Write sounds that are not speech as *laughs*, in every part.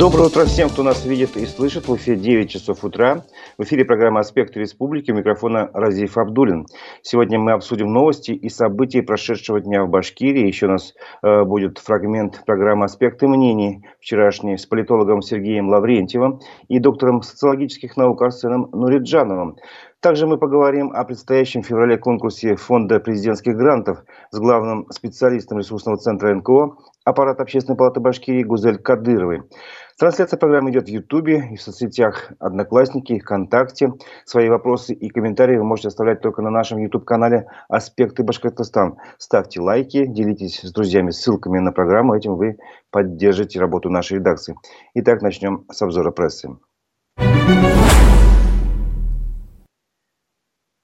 Доброе утро всем, кто нас видит и слышит. В эфире 9 часов утра. В эфире программа «Аспекты республики». У микрофона Разиф Абдулин. Сегодня мы обсудим новости и события прошедшего дня в Башкирии. Еще у нас э, будет фрагмент программы «Аспекты мнений» вчерашний с политологом Сергеем Лаврентьевым и доктором социологических наук Арсеном Нуриджановым. Также мы поговорим о предстоящем в феврале конкурсе Фонда президентских грантов с главным специалистом ресурсного центра НКО аппарат Общественной палаты Башкирии Гузель Кадыровой. Трансляция программы идет в Ютубе и в соцсетях Одноклассники, ВКонтакте. Свои вопросы и комментарии вы можете оставлять только на нашем YouTube-канале «Аспекты Башкортостан». Ставьте лайки, делитесь с друзьями ссылками на программу. Этим вы поддержите работу нашей редакции. Итак, начнем с обзора прессы.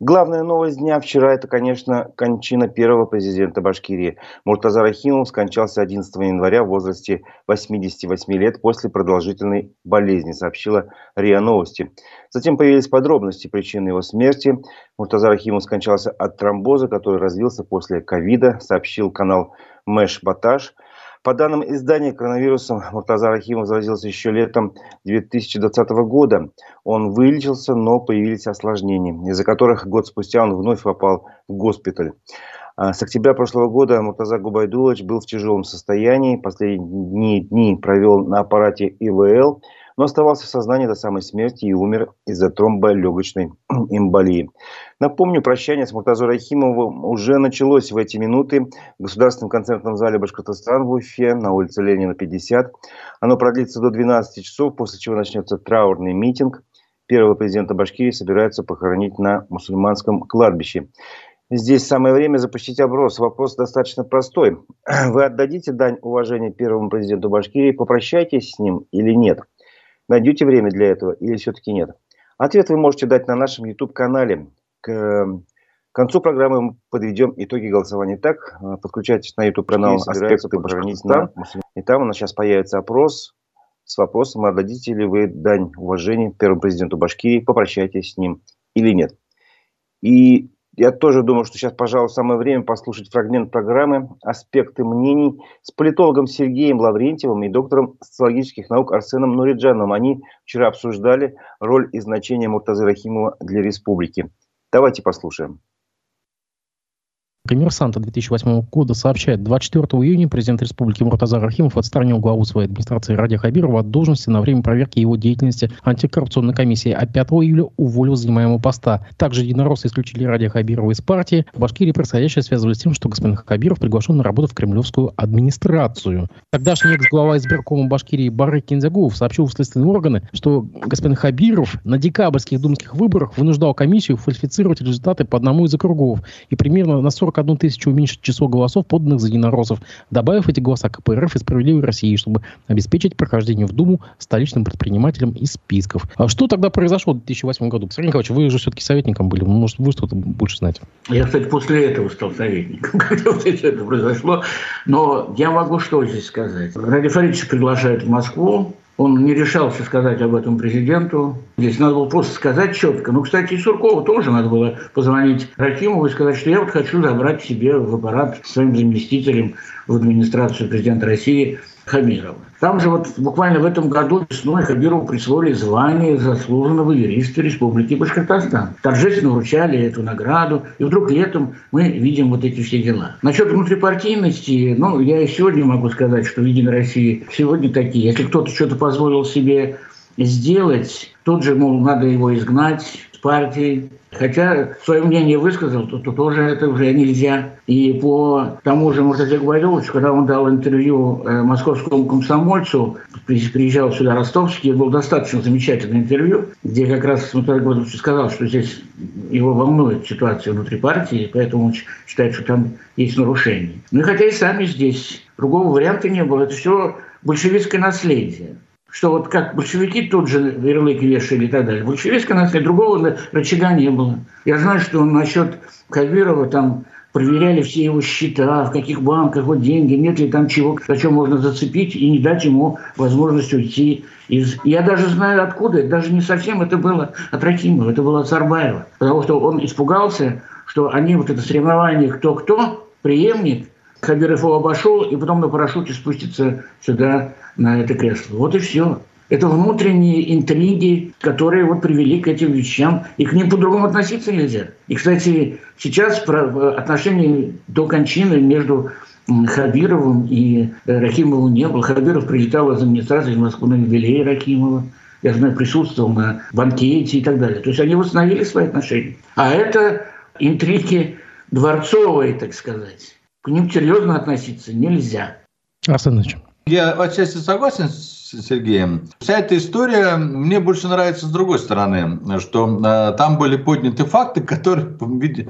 Главная новость дня вчера – это, конечно, кончина первого президента Башкирии. Муртаза Рахимов скончался 11 января в возрасте 88 лет после продолжительной болезни, сообщила РИА Новости. Затем появились подробности причины его смерти. Муртаза Рахимов скончался от тромбоза, который развился после ковида, сообщил канал Мэш Баташ – по данным издания, коронавирусом Муртаза Рахимов заразился еще летом 2020 года. Он вылечился, но появились осложнения, из-за которых год спустя он вновь попал в госпиталь. А, с октября прошлого года Муртаза Губайдулович был в тяжелом состоянии. Последние дни провел на аппарате ИВЛ но оставался в сознании до самой смерти и умер из-за тромболегочной *clears throat* эмболии. Напомню, прощание с Муртазой Рахимовым уже началось в эти минуты в Государственном концертном зале Башкортостан в Уфе на улице Ленина, 50. Оно продлится до 12 часов, после чего начнется траурный митинг. Первого президента Башкирии собираются похоронить на мусульманском кладбище. Здесь самое время запустить опрос. Вопрос достаточно простой. *clears throat* Вы отдадите дань уважения первому президенту Башкирии, попрощайтесь с ним или нет? Найдете время для этого или все-таки нет? Ответ вы можете дать на нашем YouTube-канале. К концу программы мы подведем итоги голосования. Так, э, подключайтесь на YouTube-канал «Аспекты Башкортостан». И там у нас сейчас появится опрос с вопросом, отдадите ли вы дань уважения первому президенту Башкирии, попрощайтесь с ним или нет. И я тоже думаю, что сейчас, пожалуй, самое время послушать фрагмент программы «Аспекты мнений» с политологом Сергеем Лаврентьевым и доктором социологических наук Арсеном Нуриджановым. Они вчера обсуждали роль и значение Муртазы Рахимова для республики. Давайте послушаем. Коммерсанта 2008 года сообщает, 24 июня президент Республики Муртазар Рахимов отстранил главу своей администрации Ради Хабирова от должности на время проверки его деятельности антикоррупционной комиссии, а 5 июля уволил занимаемого поста. Также единороссы исключили Ради Хабирова из партии. В Башкирии происходящее связывали с тем, что господин Хабиров приглашен на работу в кремлевскую администрацию. Тогдашний экс-глава избиркома Башкирии Бары Кинзягуов сообщил в следственные органы, что господин Хабиров на декабрьских думских выборах вынуждал комиссию фальсифицировать результаты по одному из округов и примерно на 40 41 тысячу уменьшить число голосов, поданных за единороссов, добавив эти голоса КПРФ и «Справедливой России», чтобы обеспечить прохождение в Думу столичным предпринимателям из списков. А что тогда произошло в 2008 году? Сергей Николаевич, вы же все-таки советником были. Может, вы что-то больше знаете? Я, кстати, после этого стал советником, *laughs* когда вот это произошло. Но я могу что здесь сказать. Ради Фаридовича приглашают в Москву, он не решался сказать об этом президенту. Здесь надо было просто сказать четко. Ну, кстати, и Суркову тоже надо было позвонить Рахимову и сказать, что я вот хочу забрать себе в аппарат своим заместителем в администрацию президента России Хамирова. Там же вот буквально в этом году весной Хабирову присвоили звание заслуженного юриста Республики Башкортостан. Торжественно вручали эту награду. И вдруг летом мы видим вот эти все дела. Насчет внутрипартийности, ну, я и сегодня могу сказать, что в Единой России сегодня такие. Если кто-то что-то позволил себе сделать, тут же, мол, надо его изгнать партии. Хотя свое мнение высказал, то, то тоже это уже нельзя. И по тому же Муртазе Гвайдовичу, когда он дал интервью э, московскому комсомольцу, приезжал сюда ростовский, было достаточно замечательное интервью, где как раз Муртазе Гвайдович сказал, что здесь его волнует ситуация внутри партии, поэтому он считает, что там есть нарушения. Ну и хотя и сами здесь другого варианта не было, это все большевистское наследие что вот как большевики тут же ярлык вешали и так далее. Большевистское наследие, другого рычага не было. Я знаю, что насчет Кавирова там проверяли все его счета, в каких банках, вот деньги, нет ли там чего, за что можно зацепить и не дать ему возможность уйти из... Я даже знаю откуда, даже не совсем это было от Рахимова, это было от Сарбаева. Потому что он испугался, что они вот это соревнование кто-кто, преемник, Хабиров его обошел и потом на парашюте спустится сюда, на это кресло. Вот и все. Это внутренние интриги, которые вот привели к этим вещам. И к ним по-другому относиться нельзя. И, кстати, сейчас отношения до кончины между Хабировым и э, Рахимовым не было. Хабиров прилетал из администрации в Москву на юбилей Рахимова. Я знаю, присутствовал на банкете и так далее. То есть они восстановили свои отношения. А это интриги дворцовые, так сказать. К ним серьезно относиться нельзя. Арсен Я отчасти согласен с Сергеем. Вся эта история мне больше нравится с другой стороны, что э, там были подняты факты, которые,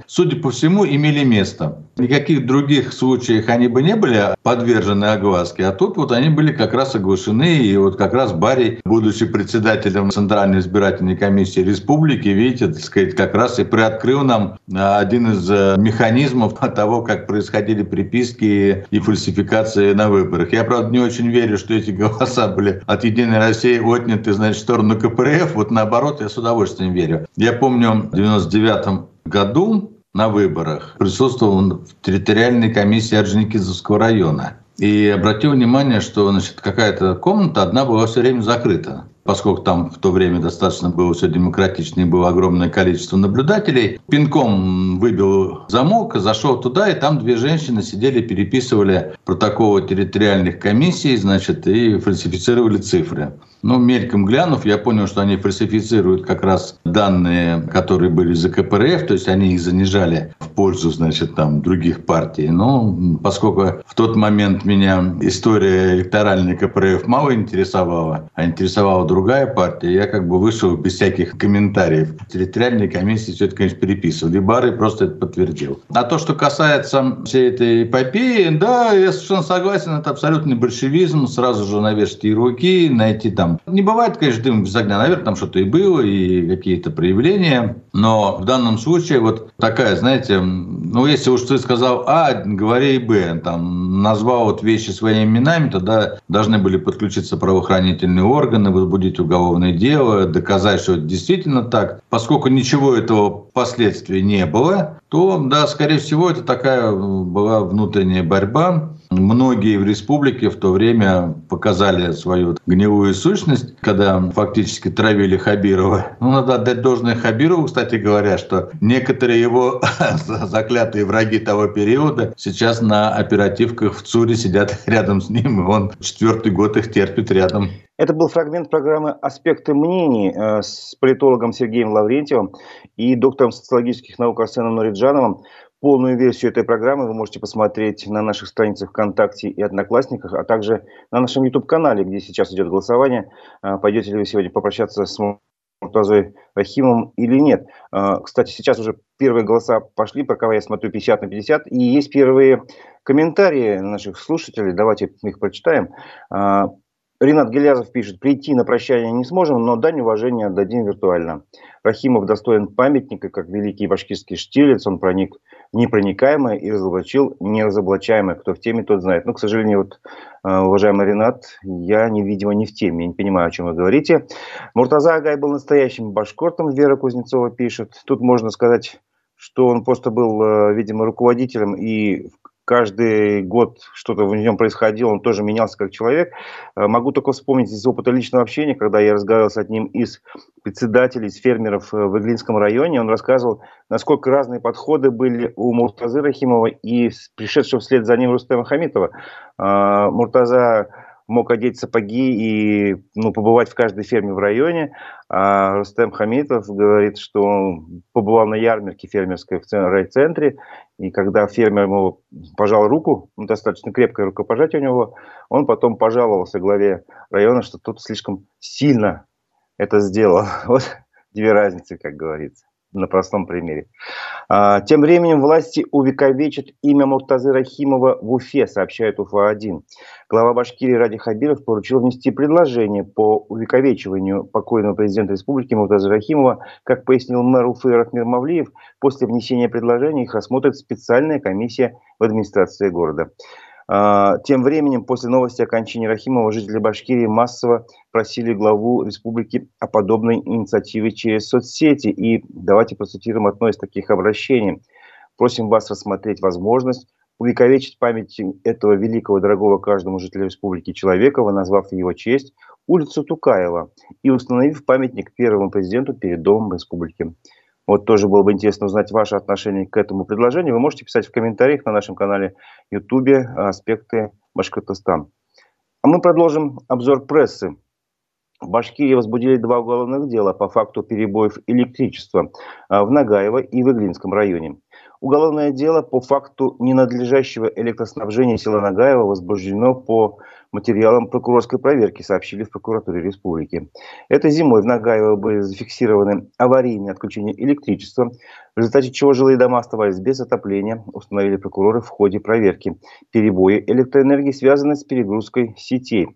судя по всему, имели место. Никаких других случаях они бы не были подвержены огласке, а тут вот они были как раз оглашены, и вот как раз Барри, будучи председателем Центральной избирательной комиссии республики, видите, так сказать, как раз и приоткрыл нам э, один из э, механизмов *laughs* того, как происходили приписки и фальсификации на выборах. Я, правда, не очень верю, что эти голоса были от «Единой России» отняты, значит, в сторону КПРФ. Вот наоборот, я с удовольствием верю. Я помню, в 99 году на выборах присутствовал в территориальной комиссии Орджоникидзевского района. И обратил внимание, что значит, какая-то комната одна была все время закрыта поскольку там в то время достаточно было все демократично и было огромное количество наблюдателей, пинком выбил замок, зашел туда, и там две женщины сидели, переписывали протоколы территориальных комиссий, значит, и фальсифицировали цифры. Ну, мельком глянув, я понял, что они фальсифицируют как раз данные, которые были за КПРФ, то есть они их занижали в пользу, значит, там, других партий. Но поскольку в тот момент меня история электоральной КПРФ мало интересовала, а интересовала другая партия, я как бы вышел без всяких комментариев. Территориальные комиссии все это, конечно, переписывали. Бары просто это подтвердил. А то, что касается всей этой эпопеи, да, я совершенно согласен, это абсолютный большевизм. Сразу же навешать ярлыки, найти там... Не бывает, конечно, дым без огня. Наверное, там что-то и было, и какие-то проявления. Но в данном случае вот такая, знаете, ну, если уж ты сказал А, говори и Б. Там назвал вот вещи своими именами, тогда должны были подключиться правоохранительные органы, возбудить возбудить уголовное дело, доказать, что это действительно так. Поскольку ничего этого впоследствии не было, то, да, скорее всего, это такая была внутренняя борьба. Многие в республике в то время показали свою гнилую сущность, когда фактически травили Хабирова. Ну, надо отдать должное Хабирову, кстати говоря, что некоторые его *laughs* заклятые враги того периода сейчас на оперативках в ЦУРе сидят *laughs* рядом с ним, и он четвертый год их терпит рядом. Это был фрагмент программы «Аспекты мнений» э, с политологом Сергеем Лаврентьевым и доктором социологических наук Арсеном Нуриджановым. Полную версию этой программы вы можете посмотреть на наших страницах ВКонтакте и Одноклассниках, а также на нашем YouTube-канале, где сейчас идет голосование. Э, пойдете ли вы сегодня попрощаться с Муртазой Рахимом или нет. Э, кстати, сейчас уже первые голоса пошли, пока я смотрю 50 на 50, и есть первые комментарии наших слушателей, давайте их прочитаем. Ренат Гелязов пишет, прийти на прощание не сможем, но дань уважения отдадим виртуально. Рахимов достоин памятника, как великий башкирский штилец, он проник в непроникаемое и разоблачил неразоблачаемое. Кто в теме, тот знает. Но, к сожалению, вот, э, уважаемый Ренат, я, не, видимо, не в теме, я не понимаю, о чем вы говорите. Муртаза Агай был настоящим башкортом, Вера Кузнецова пишет. Тут можно сказать, что он просто был, э, видимо, руководителем и каждый год что-то в нем происходило, он тоже менялся как человек. Э, могу только вспомнить из опыта личного общения, когда я разговаривал с одним из председателей, из фермеров э, в Иглинском районе, он рассказывал, насколько разные подходы были у Муртазы Рахимова и пришедшего вслед за ним Рустема Хамитова. Э, Муртаза мог одеть сапоги и ну, побывать в каждой ферме в районе. А Рустем Хамитов говорит, что он побывал на ярмарке фермерской в райцентре, и когда фермер ему пожал руку, ну, достаточно крепкое рукопожатие у него, он потом пожаловался главе района, что тот слишком сильно это сделал. *laughs* Вот две разницы, как говорится на простом примере. А, тем временем власти увековечат имя Муртазы Рахимова в Уфе, сообщает Уфа-1. Глава Башкирии Ради Хабиров поручил внести предложение по увековечиванию покойного президента республики Муртазы Рахимова. Как пояснил мэр Уфы Рахмир Мавлиев, после внесения предложений их рассмотрит специальная комиссия в администрации города. А, тем временем, после новости о кончине Рахимова, жители Башкирии массово просили главу республики о подобной инициативе через соцсети. И давайте процитируем одно из таких обращений. Просим вас рассмотреть возможность увековечить память этого великого, дорогого каждому жителю республики человека, назвав в его честь улицу Тукаева и установив памятник первому президенту перед Домом республики. Вот тоже было бы интересно узнать ваше отношение к этому предложению. Вы можете писать в комментариях на нашем канале YouTube «Аспекты Башкортостан». А мы продолжим обзор прессы. В Башкирии возбудили два уголовных дела по факту перебоев электричества а, в Нагаево и в Иглинском районе. Уголовное дело по факту ненадлежащего электроснабжения села Нагаева возбуждено по материалам прокурорской проверки, сообщили в прокуратуре республики. Этой зимой в Нагаево были зафиксированы аварийные отключения электричества, в результате чего жилые дома оставались без отопления, установили прокуроры в ходе проверки. Перебои электроэнергии связаны с перегрузкой сетей.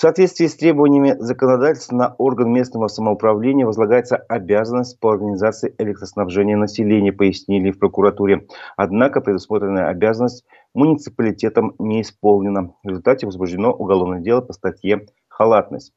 В соответствии с требованиями законодательства на орган местного самоуправления возлагается обязанность по организации электроснабжения населения, пояснили в прокуратуре. Однако предусмотренная обязанность муниципалитетом не исполнена. В результате возбуждено уголовное дело по статье «Халатность».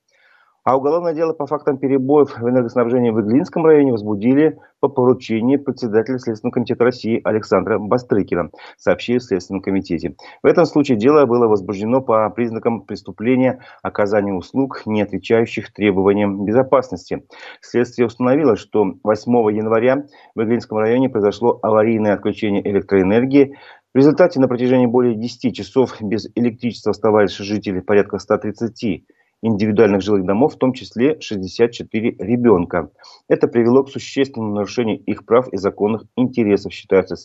А уголовное дело по фактам перебоев в энергоснабжении в Иглинском районе возбудили по поручению председателя Следственного комитета России Александра Бастрыкина, сообщили в Следственном комитете. В этом случае дело было возбуждено по признакам преступления оказания услуг, не отвечающих требованиям безопасности. Следствие установило, что 8 января в Иглинском районе произошло аварийное отключение электроэнергии, в результате на протяжении более 10 часов без электричества оставались жители порядка 130 индивидуальных жилых домов, в том числе 64 ребенка. Это привело к существенному нарушению их прав и законных интересов, считаются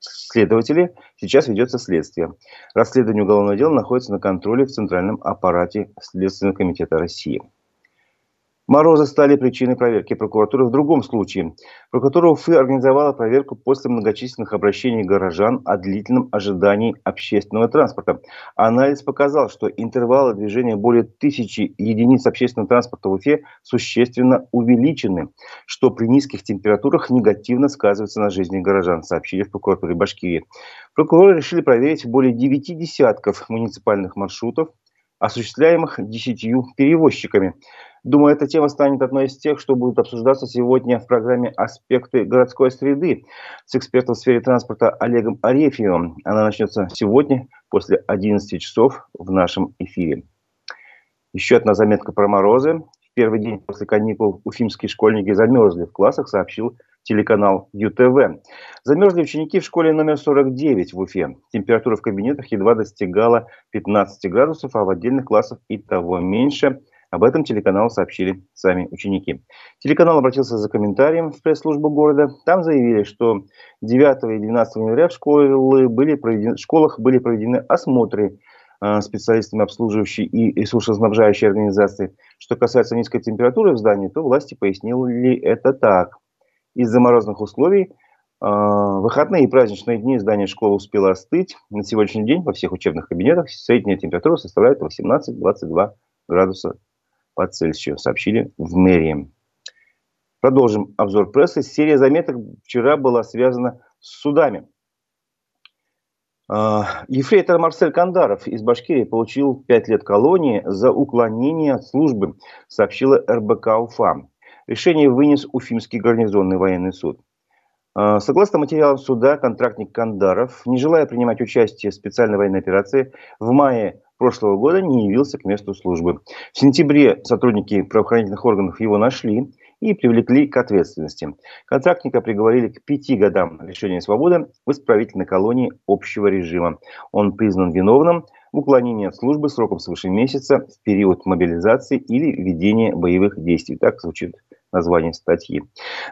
следователи. Сейчас ведется следствие. Расследование уголовного дела находится на контроле в Центральном аппарате Следственного комитета России. Морозы стали причиной проверки прокуратуры в другом случае. Прокуратура Уфы организовала проверку после многочисленных обращений горожан о длительном ожидании общественного транспорта. Анализ показал, что интервалы движения более тысячи единиц общественного транспорта в Уфе существенно увеличены, что при низких температурах негативно сказывается на жизни горожан, сообщили в прокуратуре Башкирии. Прокуроры решили проверить более девяти десятков муниципальных маршрутов, осуществляемых десятью перевозчиками. Думаю, эта тема станет одной из тех, что будут обсуждаться сегодня в программе «Аспекты городской среды» с экспертом в сфере транспорта Олегом Арефьевым. Она начнется сегодня после 11 часов в нашем эфире. Еще одна заметка про морозы. В первый день после каникул уфимские школьники замерзли в классах, сообщил телеканал ЮТВ. Замерзли ученики в школе номер 49 в Уфе. Температура в кабинетах едва достигала 15 градусов, а в отдельных классах и того меньше – об этом телеканал сообщили сами ученики. Телеканал обратился за комментарием в пресс-службу города. Там заявили, что 9 и 12 января в, школы были проведены, в школах были проведены осмотры э, специалистами обслуживающей и ресурсоснабжающей организации. Что касается низкой температуры в здании, то власти пояснили это так. Из-за морозных условий э, выходные и праздничные дни здание школы успело остыть. На сегодняшний день во всех учебных кабинетах средняя температура составляет 18-22 градуса по Цельсию, сообщили в мэрии. Продолжим обзор прессы. Серия заметок вчера была связана с судами. А, ефрейтор Марсель Кандаров из Башкирии получил 5 лет колонии за уклонение от службы, сообщила РБК УФА. Решение вынес Уфимский гарнизонный военный суд. А, согласно материалам суда, контрактник Кандаров, не желая принимать участие в специальной военной операции, в мае прошлого года не явился к месту службы. В сентябре сотрудники правоохранительных органов его нашли и привлекли к ответственности. Контрактника приговорили к пяти годам лишения свободы в исправительной колонии общего режима. Он признан виновным в уклонении от службы сроком свыше месяца в период мобилизации или ведения боевых действий. Так звучит название статьи.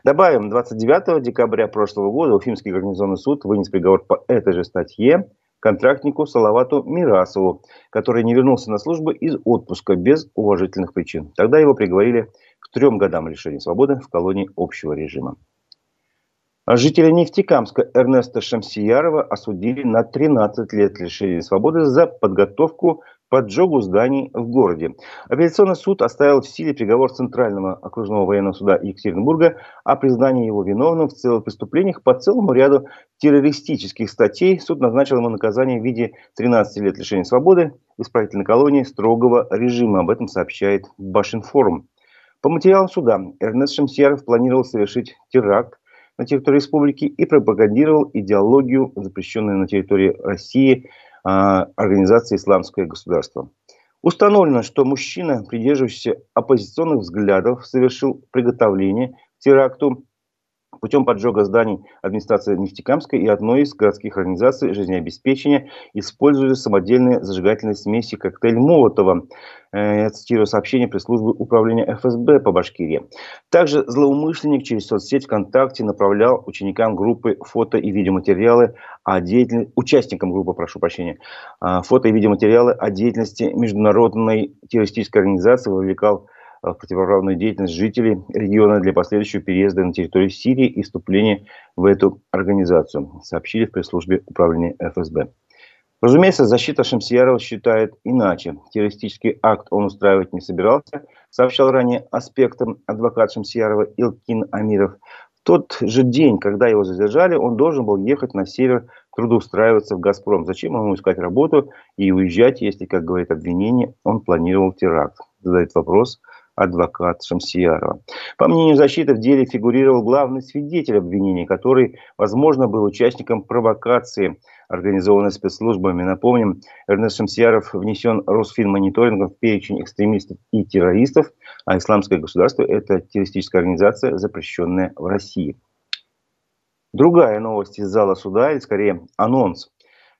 Добавим, 29 декабря прошлого года Уфимский гарнизонный суд вынес приговор по этой же статье контрактнику Салавату Мирасову, который не вернулся на службу из отпуска без уважительных причин. Тогда его приговорили к трем годам лишения свободы в колонии общего режима. Жителя Нефтекамска Эрнеста Шамсиярова осудили на 13 лет лишения свободы за подготовку поджогу зданий в городе. Апелляционный суд оставил в силе приговор Центрального окружного военного суда Екатеринбурга о признании его виновным в целых преступлениях по целому ряду террористических статей. Суд назначил ему наказание в виде 13 лет лишения свободы в исправительной колонии строгого режима. Об этом сообщает Башинформ. По материалам суда Эрнест Шамсьяров планировал совершить теракт на территории республики и пропагандировал идеологию, запрещенную на территории России организации «Исламское государство». Установлено, что мужчина, придерживающийся оппозиционных взглядов, совершил приготовление к теракту путем поджога зданий администрации Нефтекамской и одной из городских организаций жизнеобеспечения, используя самодельные зажигательные смеси коктейль Молотова. Э, я цитирую сообщение пресс-службы управления ФСБ по Башкирии. Также злоумышленник через соцсеть ВКонтакте направлял ученикам группы фото и видеоматериалы о деятельности, участникам группы, прошу прощения, а, фото и видеоматериалы о деятельности международной террористической организации, вовлекал в противоправную деятельность жителей региона для последующего переезда на территорию Сирии и вступления в эту организацию, сообщили в пресс-службе управления ФСБ. Разумеется, защита Шамсиярова считает иначе. Террористический акт он устраивать не собирался, сообщал ранее аспектом адвокат Шамсиярова Илкин Амиров. В тот же день, когда его задержали, он должен был ехать на север трудоустраиваться в «Газпром». Зачем ему искать работу и уезжать, если, как говорит обвинение, он планировал теракт? Задает вопрос адвокат Шамсиярова. По мнению защиты, в деле фигурировал главный свидетель обвинения, который, возможно, был участником провокации, организованной спецслужбами. Напомним, Эрнест Шамсияров внесен Росфинмониторингом в перечень экстремистов и террористов, а Исламское государство – это террористическая организация, запрещенная в России. Другая новость из зала суда, или скорее анонс –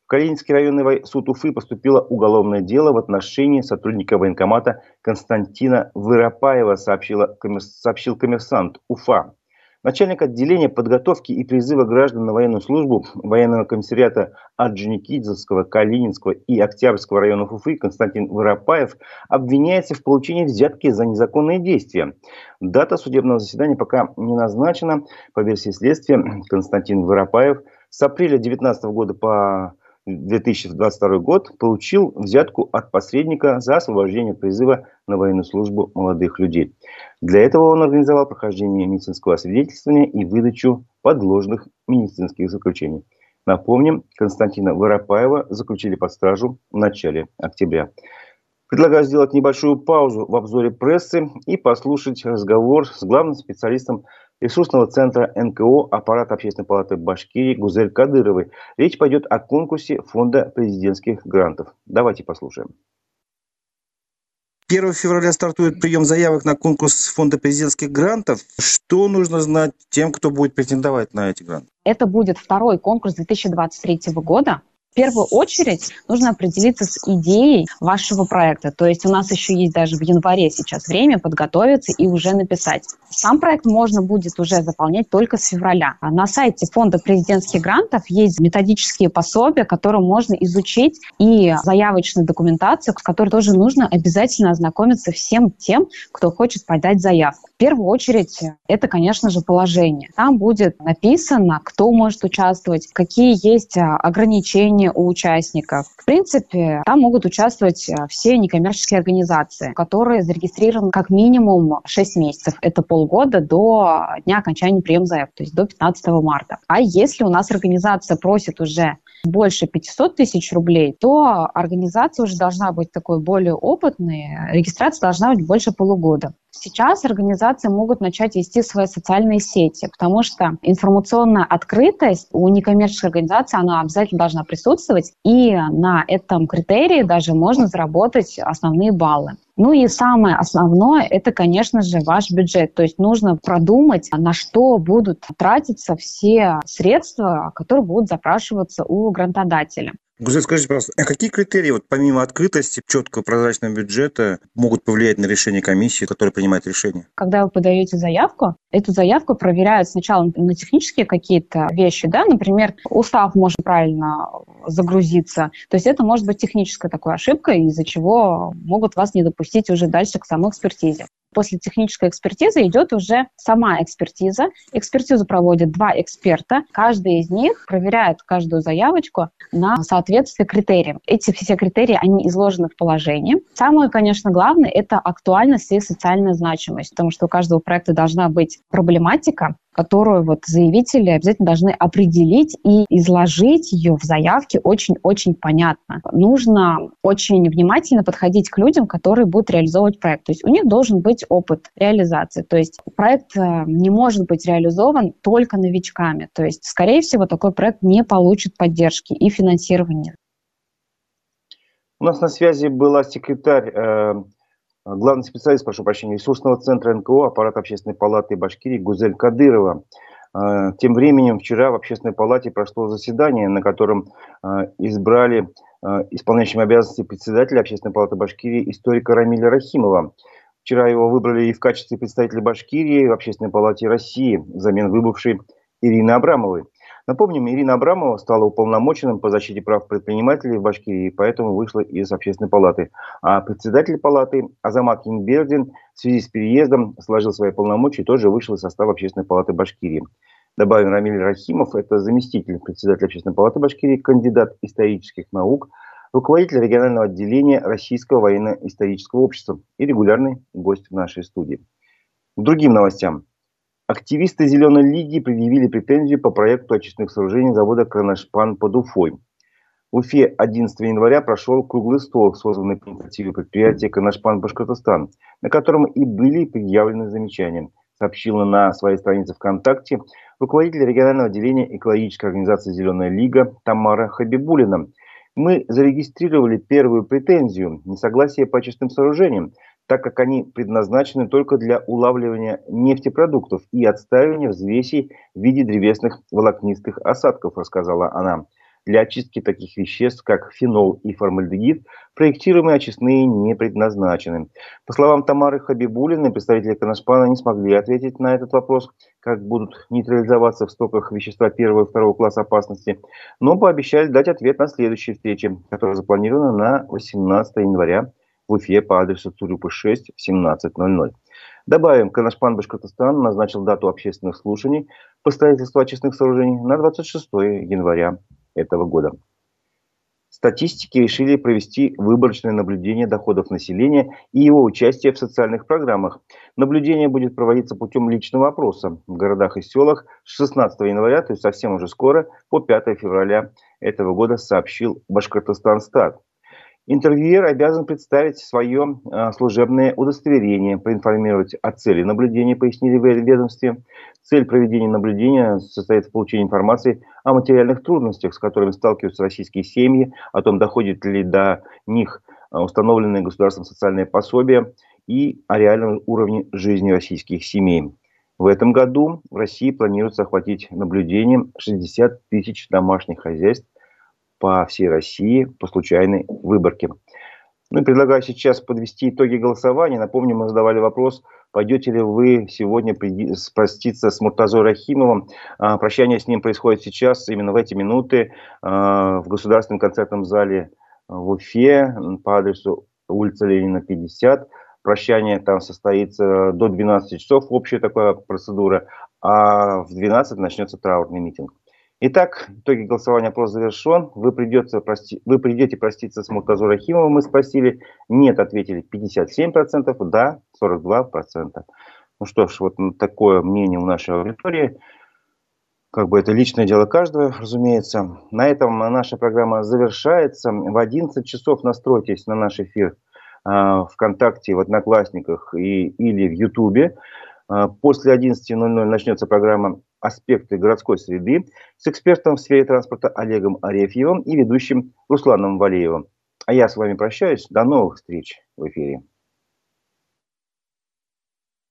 в Калининский районный суд Уфы поступило уголовное дело в отношении сотрудника военкомата Константина Выропаева, сообщил коммерсант Уфа. Начальник отделения подготовки и призыва граждан на военную службу военного комиссариата Орджоникидзевского, Калининского и Октябрьского районов Уфы Константин Воропаев обвиняется в получении взятки за незаконные действия. Дата судебного заседания пока не назначена. По версии следствия, Константин Воропаев с апреля 2019 года по 2022 год получил взятку от посредника за освобождение призыва на военную службу молодых людей. Для этого он организовал прохождение медицинского освидетельствования и выдачу подложных медицинских заключений. Напомним, Константина Воропаева заключили под стражу в начале октября. Предлагаю сделать небольшую паузу в обзоре прессы и послушать разговор с главным специалистом ресурсного центра НКО аппарат Общественной палаты Башкирии Гузель Кадыровой. Речь пойдет о конкурсе фонда президентских грантов. Давайте послушаем. 1 февраля стартует прием заявок на конкурс фонда президентских грантов. Что нужно знать тем, кто будет претендовать на эти гранты? Это будет второй конкурс 2023 года первую очередь нужно определиться с идеей вашего проекта. То есть у нас еще есть даже в январе сейчас время подготовиться и уже написать. Сам проект можно будет уже заполнять только с февраля. А на сайте фонда президентских грантов есть методические пособия, которые можно изучить, и заявочную документацию, с которой тоже нужно обязательно ознакомиться всем тем, кто хочет подать заявку. В первую очередь, это, конечно же, положение. Там будет написано, кто может участвовать, какие есть а, ограничения у участников. В принципе, там могут участвовать э, все некоммерческие организации, которые зарегистрированы как минимум 6 месяцев. Это полгода до дня окончания приема заявок, то есть до 15 марта. А если у нас организация просит уже больше 500 тысяч рублей, то организация уже должна быть такой более опытной, регистрация должна быть больше полугода. Сейчас организации могут начать вести свои социальные сети, потому что информационная открытость у некоммерческой организации, она обязательно должна присутствовать, и на этом критерии даже можно заработать основные баллы. Ну и самое основное, это, конечно же, ваш бюджет. То есть нужно продумать, на что будут тратиться все средства, которые будут запрашиваться у грантодателя. Гузель, скажите, пожалуйста, а какие критерии, вот помимо открытости, четкого прозрачного бюджета, могут повлиять на решение комиссии, которая принимает решение? Когда вы подаете заявку, эту заявку проверяют сначала на технические какие-то вещи, да, например, устав может правильно загрузиться. То есть это может быть техническая такая ошибка, из-за чего могут вас не допустить уже дальше к самой экспертизе после технической экспертизы идет уже сама экспертиза. Экспертизу проводят два эксперта. Каждый из них проверяет каждую заявочку на соответствие критериям. Эти все критерии, они изложены в положении. Самое, конечно, главное – это актуальность и социальная значимость, потому что у каждого проекта должна быть проблематика, которую вот заявители обязательно должны определить и изложить ее в заявке очень-очень понятно. Нужно очень внимательно подходить к людям, которые будут реализовывать проект. То есть у них должен быть опыт реализации. То есть проект э, не может быть реализован только новичками. То есть, скорее всего, такой проект не получит поддержки и финансирования. У нас на связи была секретарь, э, главный специалист, прошу прощения, ресурсного центра НКО, аппарат общественной палаты Башкирии Гузель Кадырова. Э, тем временем вчера в общественной палате прошло заседание, на котором э, избрали исполняющим обязанности председателя общественной палаты Башкирии историка Рамиля Рахимова. Вчера его выбрали и в качестве представителя Башкирии в Общественной палате России взамен выбывшей Ирины Абрамовой. Напомним, Ирина Абрамова стала уполномоченным по защите прав предпринимателей в Башкирии, поэтому вышла из общественной палаты. А председатель палаты Азамат Инбердин в связи с переездом сложил свои полномочия и тоже вышел из состава общественной палаты Башкирии. Добавим, Рамиль Рахимов – это заместитель председателя общественной палаты Башкирии, кандидат исторических наук, руководитель регионального отделения Российского военно-исторического общества и регулярный гость в нашей студии. К другим новостям. Активисты «Зеленой лиги» предъявили претензию по проекту очистных сооружений завода «Кронашпан» под Уфой. В Уфе 11 января прошел круглый стол, созданный по инициативе предприятия «Канашпан Башкортостан», на котором и были предъявлены замечания, сообщила на своей странице ВКонтакте руководитель регионального отделения экологической организации «Зеленая лига» Тамара Хабибулина. Мы зарегистрировали первую претензию – несогласие по очистным сооружениям, так как они предназначены только для улавливания нефтепродуктов и отстаивания взвесей в виде древесных волокнистых осадков, рассказала она. Для очистки таких веществ, как фенол и формальдегид, проектируемые очистные не предназначены. По словам Тамары Хабибулиной, представители Канашпана не смогли ответить на этот вопрос, как будут нейтрализоваться в стоках вещества первого и второго класса опасности, но пообещали дать ответ на следующей встрече, которая запланирована на 18 января в Уфе по адресу Цурюпа 6 в 17.00. Добавим, Канашпан Башкортостан назначил дату общественных слушаний по строительству очистных сооружений на 26 января этого года. Статистики решили провести выборочное наблюдение доходов населения и его участие в социальных программах. Наблюдение будет проводиться путем личного опроса в городах и селах с 16 января, то есть совсем уже скоро, по 5 февраля этого года, сообщил Башкортостан Стат. Интервьюер обязан представить свое а, служебное удостоверение, проинформировать о цели наблюдения, пояснили в ведомстве. Цель проведения наблюдения состоит в получении информации о материальных трудностях, с которыми сталкиваются российские семьи, о том, доходит ли до них а, установленные государством социальные пособия и о реальном уровне жизни российских семей. В этом году в России планируется охватить наблюдением 60 тысяч домашних хозяйств по всей России по случайной выборке. Ну и предлагаю сейчас подвести итоги голосования. Напомню, мы задавали вопрос, пойдете ли вы сегодня проститься с Муртазой Рахимовым. А, прощание с ним происходит сейчас, именно в эти минуты, а, в Государственном концертном зале в Уфе по адресу улица Ленина, 50. Прощание там состоится до 12 часов, общая такая процедура, а в 12 начнется траурный митинг. Итак, итоги голосования опрос завершен. Вы, придется прости... вы придете проститься с Муртазой Рахимовым, мы спросили. Нет, ответили 57%, да, 42%. Ну что ж, вот такое мнение у нашей аудитории. Как бы это личное дело каждого, разумеется. На этом наша программа завершается. В 11 часов настройтесь на наш эфир э, ВКонтакте, в Одноклассниках и, или в Ютубе. Э, после 11.00 начнется программа аспекты городской среды с экспертом в сфере транспорта Олегом Арефьевым и ведущим Русланом Валеевым. А я с вами прощаюсь. До новых встреч в эфире.